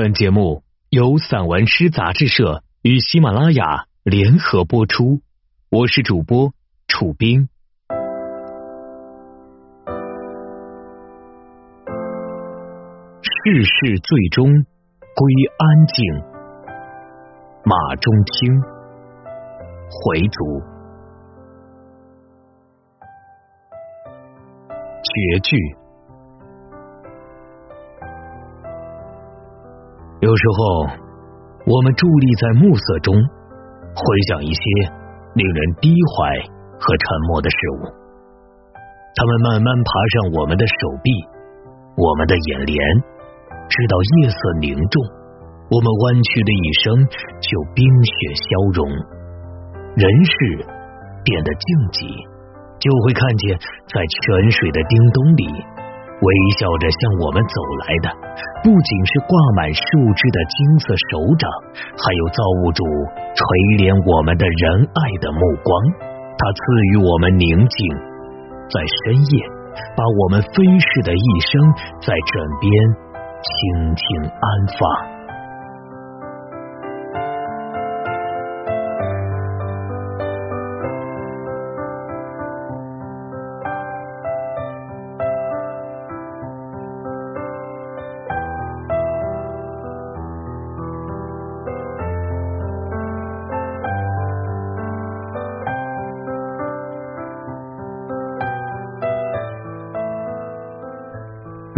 本节目由散文诗杂志社与喜马拉雅联合播出，我是主播楚冰。世事最终归安静，马中听回族绝句。有时候，我们伫立在暮色中，回想一些令人低怀和沉默的事物，他们慢慢爬上我们的手臂、我们的眼帘，直到夜色凝重，我们弯曲的一生就冰雪消融，人世变得静寂，就会看见在泉水的叮咚里。微笑着向我们走来的，不仅是挂满树枝的金色手掌，还有造物主垂怜我们的仁爱的目光。他赐予我们宁静，在深夜，把我们飞逝的一生在枕边轻轻安放。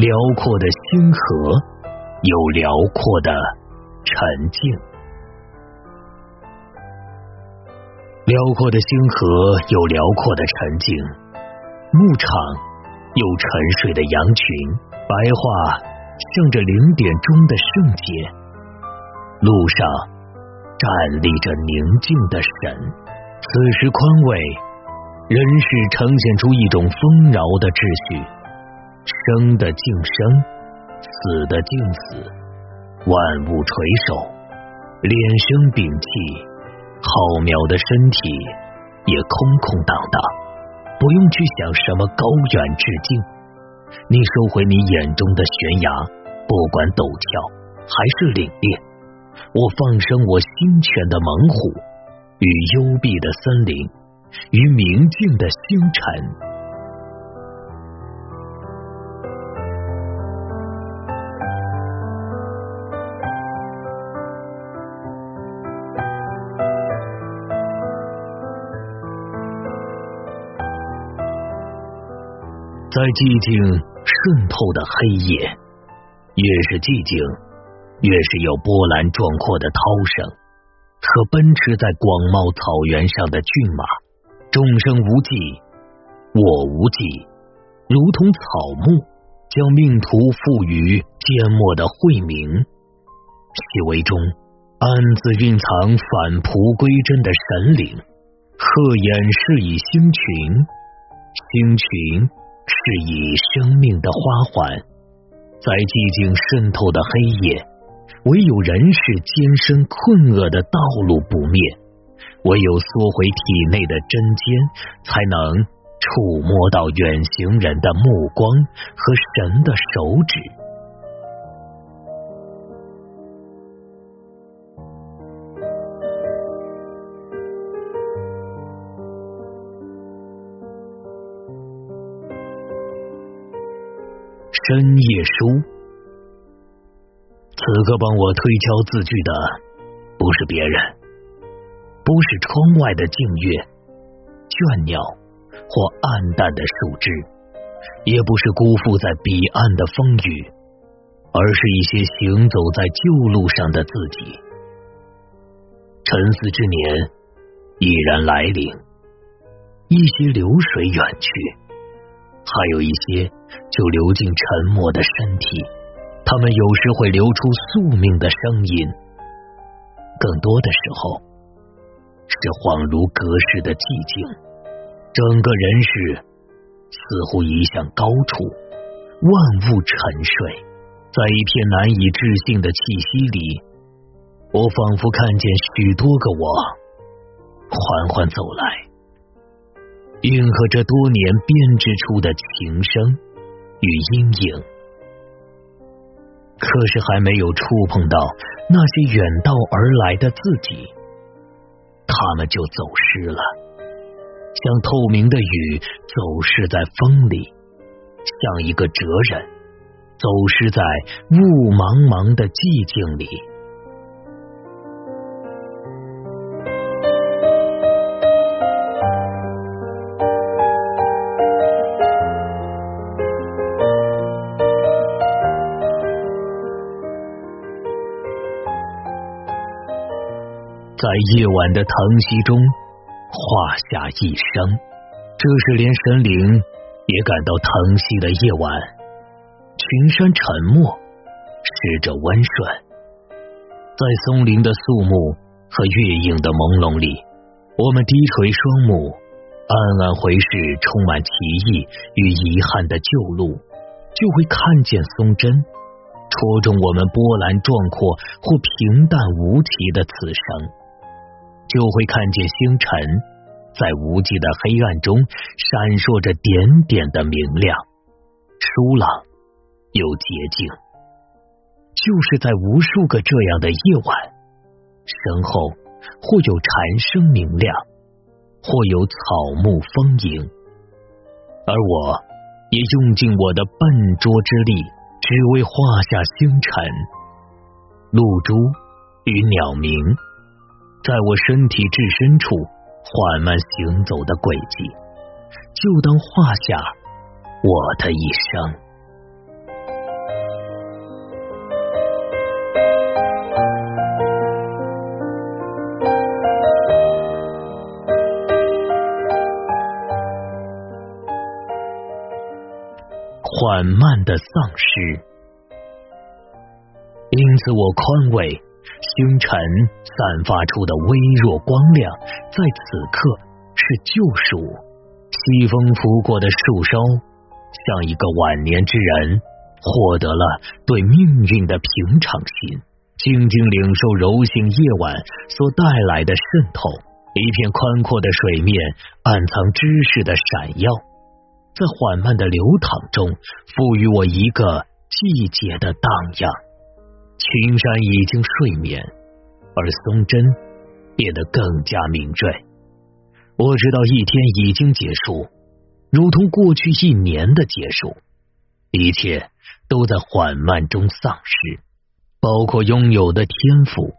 辽阔的星河有辽阔的沉静，辽阔的星河有辽阔的沉静，牧场有沉睡的羊群，白桦向着零点钟的圣洁，路上站立着宁静的神。此时宽慰，人世呈现出一种丰饶的秩序。生的静生，死的静死，万物垂首，脸生屏气，浩渺的身体也空空荡荡，不用去想什么高远致敬。你收回你眼中的悬崖，不管陡峭还是凛冽，我放生我心泉的猛虎，与幽闭的森林，与明净的星辰。在寂静渗透的黑夜，越是寂静，越是有波澜壮阔的涛声和奔驰在广袤草原上的骏马。众生无际，我无际，如同草木，将命途赋予缄默的晦明。细微中，暗自蕴藏返璞归真的神灵。鹤眼是以星群，星群。是以生命的花环，在寂静渗透的黑夜，唯有人世艰深困厄的道路不灭，唯有缩回体内的针尖，才能触摸到远行人的目光和神的手指。深夜书，此刻帮我推敲字句的不是别人，不是窗外的静月、倦鸟或暗淡的树枝，也不是辜负在彼岸的风雨，而是一些行走在旧路上的自己。沉思之年已然来临，一些流水远去。还有一些就流进沉默的身体，他们有时会流出宿命的声音，更多的时候是恍如隔世的寂静。整个人世似乎移向高处，万物沉睡，在一片难以置信的气息里，我仿佛看见许多个我缓缓走来。应和着多年编织出的情声与阴影，可是还没有触碰到那些远道而来的自己，他们就走失了，像透明的雨走失在风里，像一个哲人走失在雾茫茫的寂静里。在夜晚的疼惜中画下一生，这是连神灵也感到疼惜的夜晚。群山沉默，使者温顺，在松林的肃穆和月影的朦胧里，我们低垂双目，暗暗回视充满奇异与遗憾的旧路，就会看见松针戳中我们波澜壮阔或平淡无奇的此生。就会看见星辰在无际的黑暗中闪烁着点点的明亮，疏朗又洁净。就是在无数个这样的夜晚，身后或有蝉声明亮，或有草木丰盈，而我也用尽我的笨拙之力，只为画下星辰、露珠与鸟鸣。在我身体至深处缓慢行走的轨迹，就当画下我的一生。缓慢的丧失，因此我宽慰。星辰散发出的微弱光亮，在此刻是救赎。西风拂过的树梢，像一个晚年之人，获得了对命运的平常心，静静领受柔性夜晚所带来的渗透。一片宽阔的水面，暗藏知识的闪耀，在缓慢的流淌中，赋予我一个季节的荡漾。群山已经睡眠，而松针变得更加敏锐。我知道一天已经结束，如同过去一年的结束，一切都在缓慢中丧失，包括拥有的天赋。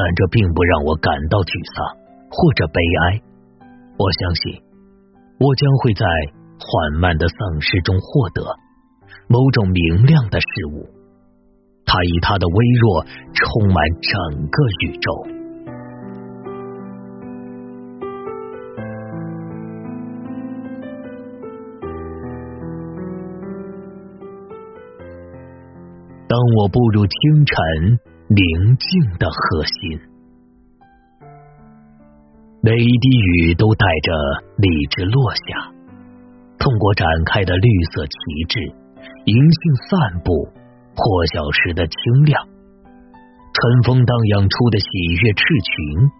但这并不让我感到沮丧或者悲哀。我相信，我将会在缓慢的丧失中获得某种明亮的事物。它以它的微弱充满整个宇宙。当我步入清晨宁静的核心，每一滴雨都带着理智落下，通过展开的绿色旗帜，银杏散步。破晓时的清亮，春风荡漾出的喜悦翅群，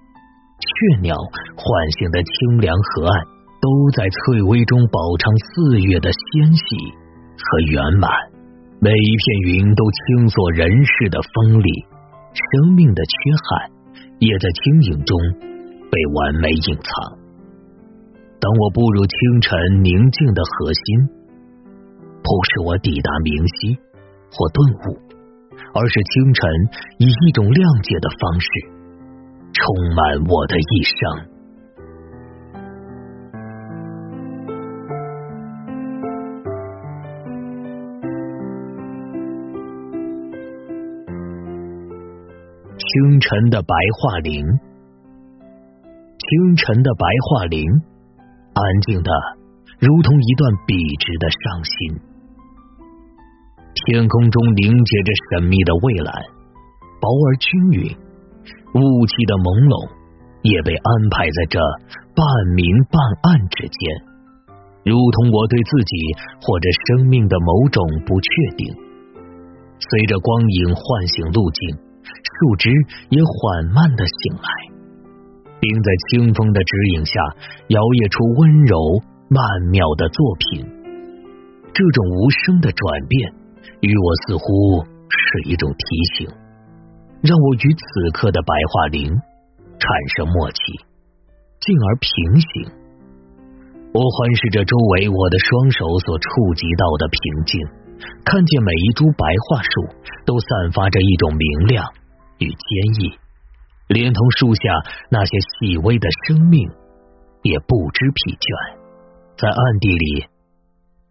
雀鸟唤醒的清凉河岸，都在翠微中饱尝四月的纤细和圆满。每一片云都倾诉人世的锋利，生命的缺憾也在轻盈中被完美隐藏。当我步入清晨宁静的核心，不是我抵达明晰。或顿悟，而是清晨以一种谅解的方式，充满我的一生。清晨的白桦林，清晨的白桦林，安静的如同一段笔直的伤心。天空中凝结着神秘的蔚蓝，薄而均匀，雾气的朦胧也被安排在这半明半暗之间，如同我对自己或者生命的某种不确定。随着光影唤醒路径，树枝也缓慢的醒来，并在清风的指引下摇曳出温柔曼妙的作品。这种无声的转变。与我似乎是一种提醒，让我与此刻的白桦林产生默契，进而平行。我环视着周围我的双手所触及到的平静，看见每一株白桦树都散发着一种明亮与坚毅，连同树下那些细微的生命也不知疲倦，在暗地里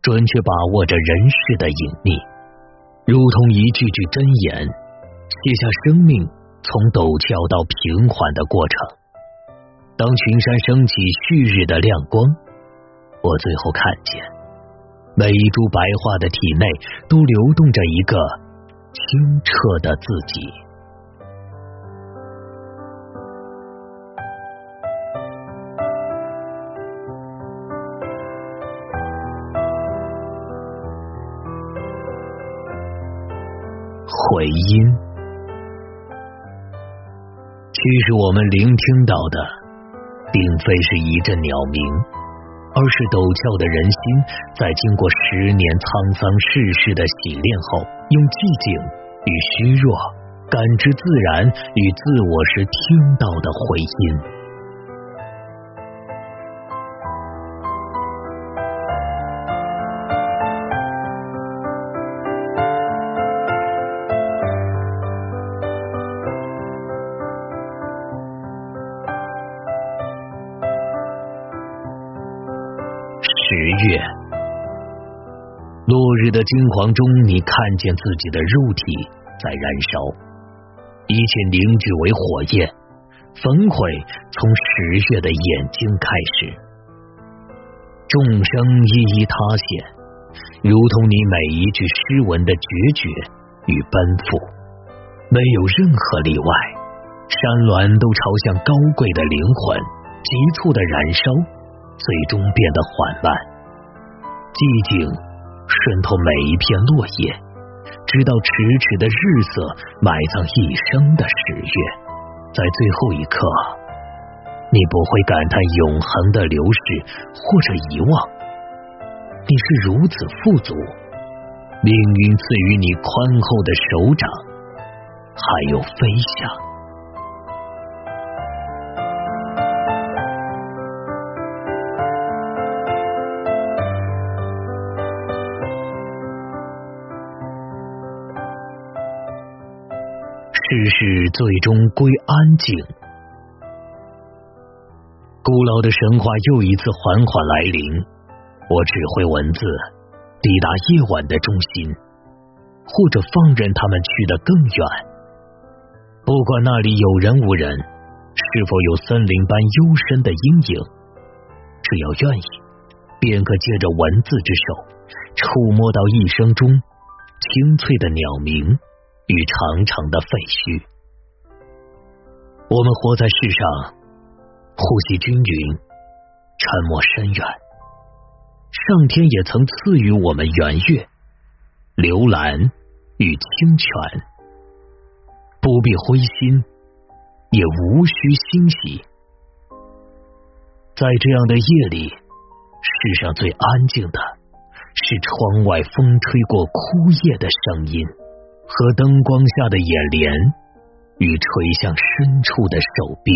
准确把握着人世的隐秘。如同一句句箴言，写下生命从陡峭到平缓的过程。当群山升起旭日的亮光，我最后看见每一株白桦的体内都流动着一个清澈的自己。回音。其实我们聆听到的，并非是一阵鸟鸣，而是陡峭的人心，在经过十年沧桑世事的洗练后，用寂静与虚弱，感知自然与自我时听到的回音。十月，落日的金黄中，你看见自己的肉体在燃烧，一切凝聚为火焰，焚毁从十月的眼睛开始，众生一一塌陷，如同你每一句诗文的决绝与奔赴，没有任何例外，山峦都朝向高贵的灵魂，急促的燃烧。最终变得缓慢，寂静渗透每一片落叶，直到迟迟的日色埋葬一生的十月。在最后一刻，你不会感叹永恒的流逝或者遗忘，你是如此富足，命运赐予你宽厚的手掌，还有飞翔。最终归安静。古老的神话又一次缓缓来临。我只会文字抵达夜晚的中心，或者放任他们去得更远。不管那里有人无人，是否有森林般幽深的阴影，只要愿意，便可借着文字之手，触摸到一生中清脆的鸟鸣。与长长的废墟，我们活在世上，呼吸均匀，沉默深远。上天也曾赐予我们圆月、流岚与清泉，不必灰心，也无需欣喜。在这样的夜里，世上最安静的是窗外风吹过枯叶的声音。和灯光下的眼帘与垂向深处的手臂，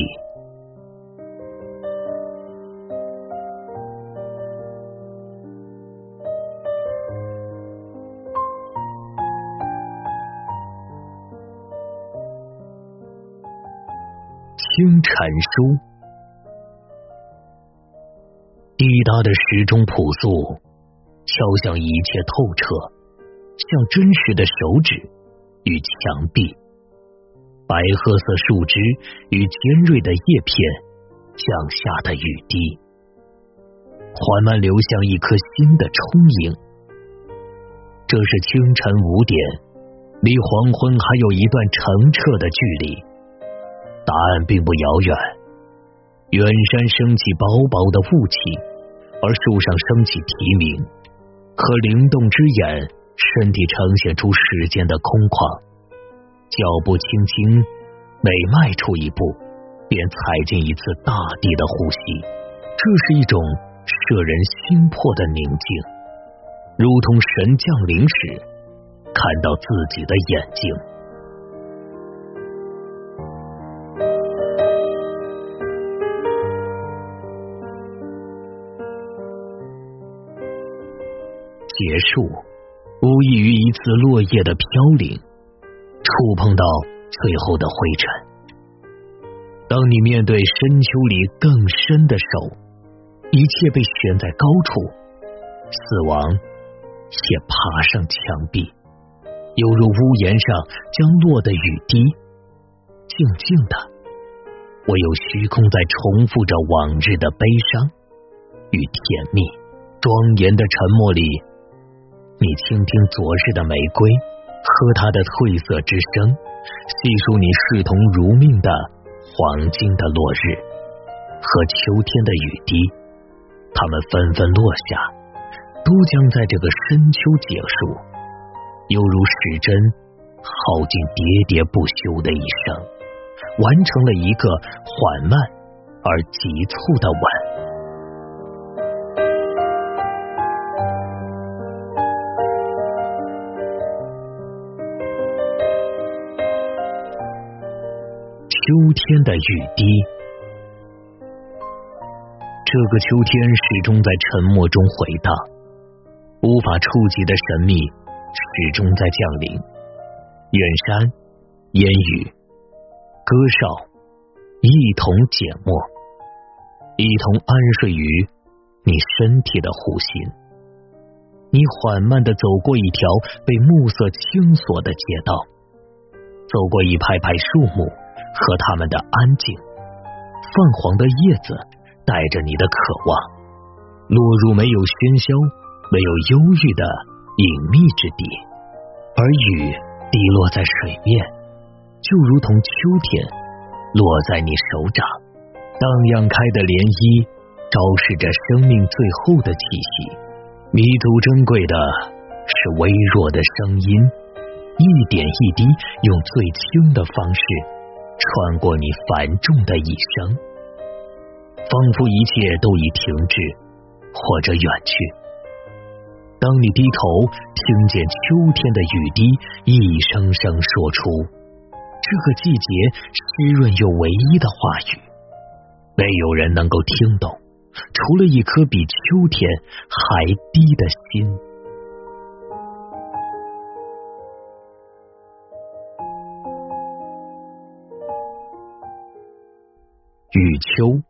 清晨书，滴答的时钟朴素，敲响一切透彻，像真实的手指。与墙壁，白褐色树枝与尖锐的叶片降下的雨滴，缓慢流向一颗新的充盈。这是清晨五点，离黄昏还有一段澄澈的距离。答案并不遥远，远山升起薄薄的雾气，而树上升起啼鸣，和灵动之眼。身体呈现出时间的空旷，脚步轻轻，每迈出一步，便踩进一次大地的呼吸。这是一种摄人心魄的宁静，如同神降临时看到自己的眼睛。结束，无异于一次落叶的飘零，触碰到最后的灰尘。当你面对深秋里更深的手，一切被悬在高处，死亡也爬上墙壁，犹如屋檐上将落的雨滴。静静的，唯有虚空在重复着往日的悲伤与甜蜜。庄严的沉默里，你倾听昨日的玫瑰和它的褪色之声，细数你视同如命的。黄金的落日和秋天的雨滴，它们纷纷落下，都将在这个深秋结束，犹如时针耗尽喋喋不休的一生，完成了一个缓慢而急促的吻。的雨滴，这个秋天始终在沉默中回荡，无法触及的神秘始终在降临。远山、烟雨、歌哨，一同缄默，一同安睡于你身体的湖心。你缓慢的走过一条被暮色轻锁的街道，走过一排排树木。和他们的安静，泛黄的叶子带着你的渴望，落入没有喧嚣、没有忧郁的隐秘之地，而雨滴落在水面，就如同秋天落在你手掌，荡漾开的涟漪，昭示着生命最后的气息。弥足珍贵的是微弱的声音，一点一滴，用最轻的方式。穿过你繁重的一生，仿佛一切都已停滞或者远去。当你低头听见秋天的雨滴一声声说出这个季节湿润又唯一的话语，没有人能够听懂，除了一颗比秋天还低的心。雨秋，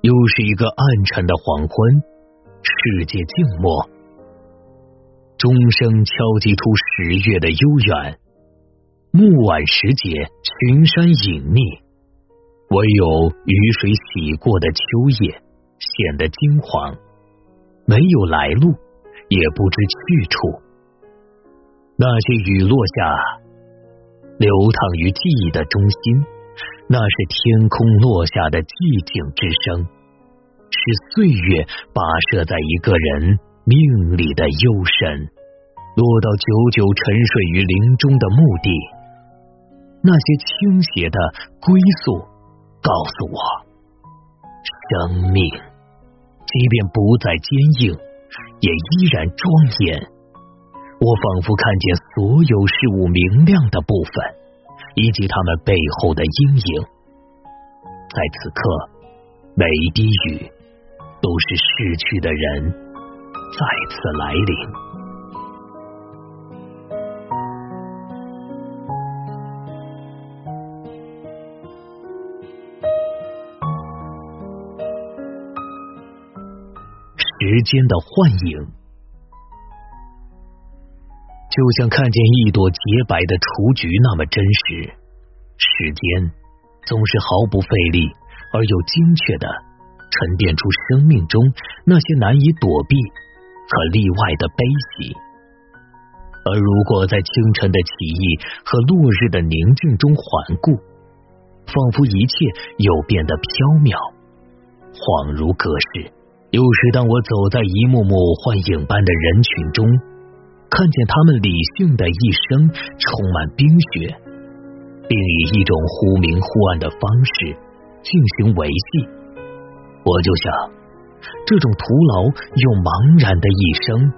又是一个暗沉的黄昏，世界静默，钟声敲击出十月的悠远。暮晚时节，群山隐匿，唯有雨水洗过的秋叶显得金黄，没有来路，也不知去处。那些雨落下，流淌于记忆的中心。那是天空落下的寂静之声，是岁月跋涉在一个人命里的幽深，落到久久沉睡于林中的墓地。那些倾斜的归宿，告诉我，生命即便不再坚硬，也依然庄严。我仿佛看见所有事物明亮的部分。以及他们背后的阴影，在此刻，每一滴雨都是逝去的人再次来临。时间的幻影。就像看见一朵洁白的雏菊那么真实。时间总是毫不费力而又精确的沉淀出生命中那些难以躲避和例外的悲喜。而如果在清晨的起义和落日的宁静中环顾，仿佛一切又变得飘渺，恍如隔世。有时，当我走在一幕幕幻影般的人群中，看见他们理性的一生充满冰雪，并以一种忽明忽暗的方式进行维系，我就想，这种徒劳又茫然的一生，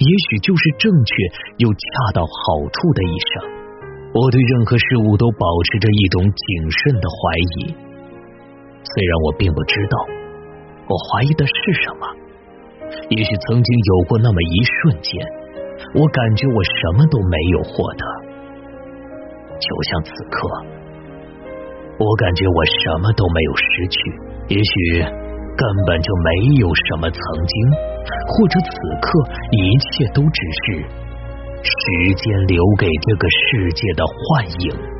也许就是正确又恰到好处的一生。我对任何事物都保持着一种谨慎的怀疑，虽然我并不知道我怀疑的是什么。也许曾经有过那么一瞬间，我感觉我什么都没有获得，就像此刻，我感觉我什么都没有失去。也许根本就没有什么曾经，或者此刻一切都只是。时间留给这个世界的幻影。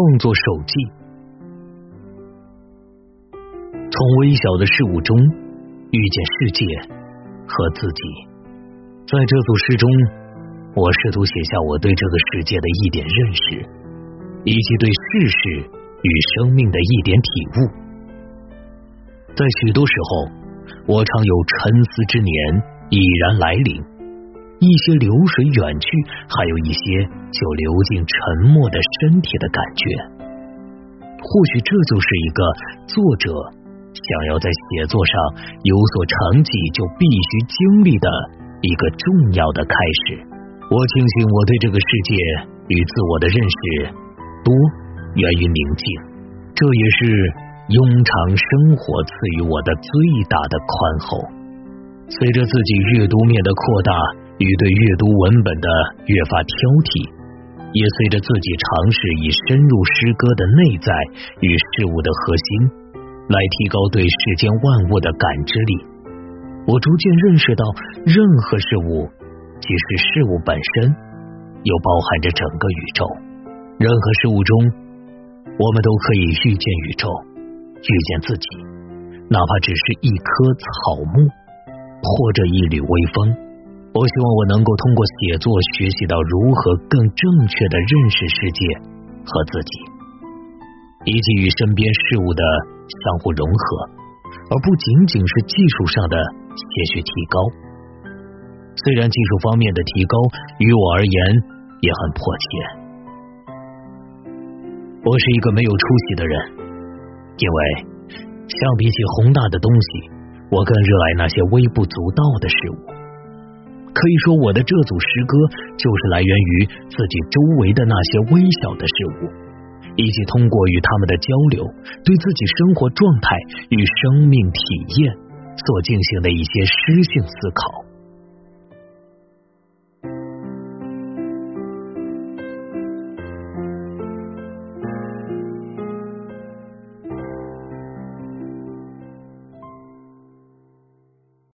创作手记，从微小的事物中遇见世界和自己，在这组诗中。我试图写下我对这个世界的一点认识，以及对世事与生命的一点体悟。在许多时候，我常有沉思之年已然来临，一些流水远去，还有一些就流进沉默的身体的感觉。或许这就是一个作者想要在写作上有所成绩就必须经历的一个重要的开始。我庆幸我对这个世界与自我的认识多源于宁静，这也是庸常生活赐予我的最大的宽厚。随着自己阅读面的扩大与对阅读文本的越发挑剔，也随着自己尝试以深入诗歌的内在与事物的核心，来提高对世间万物的感知力，我逐渐认识到任何事物。即是事物本身，又包含着整个宇宙。任何事物中，我们都可以遇见宇宙，遇见自己，哪怕只是一棵草木，或者一缕微风。我希望我能够通过写作学习到如何更正确的认识世界和自己，以及与身边事物的相互融合，而不仅仅是技术上的些许提高。虽然技术方面的提高于我而言也很迫切，我是一个没有出息的人，因为相比起宏大的东西，我更热爱那些微不足道的事物。可以说，我的这组诗歌就是来源于自己周围的那些微小的事物，以及通过与他们的交流，对自己生活状态与生命体验所进行的一些诗性思考。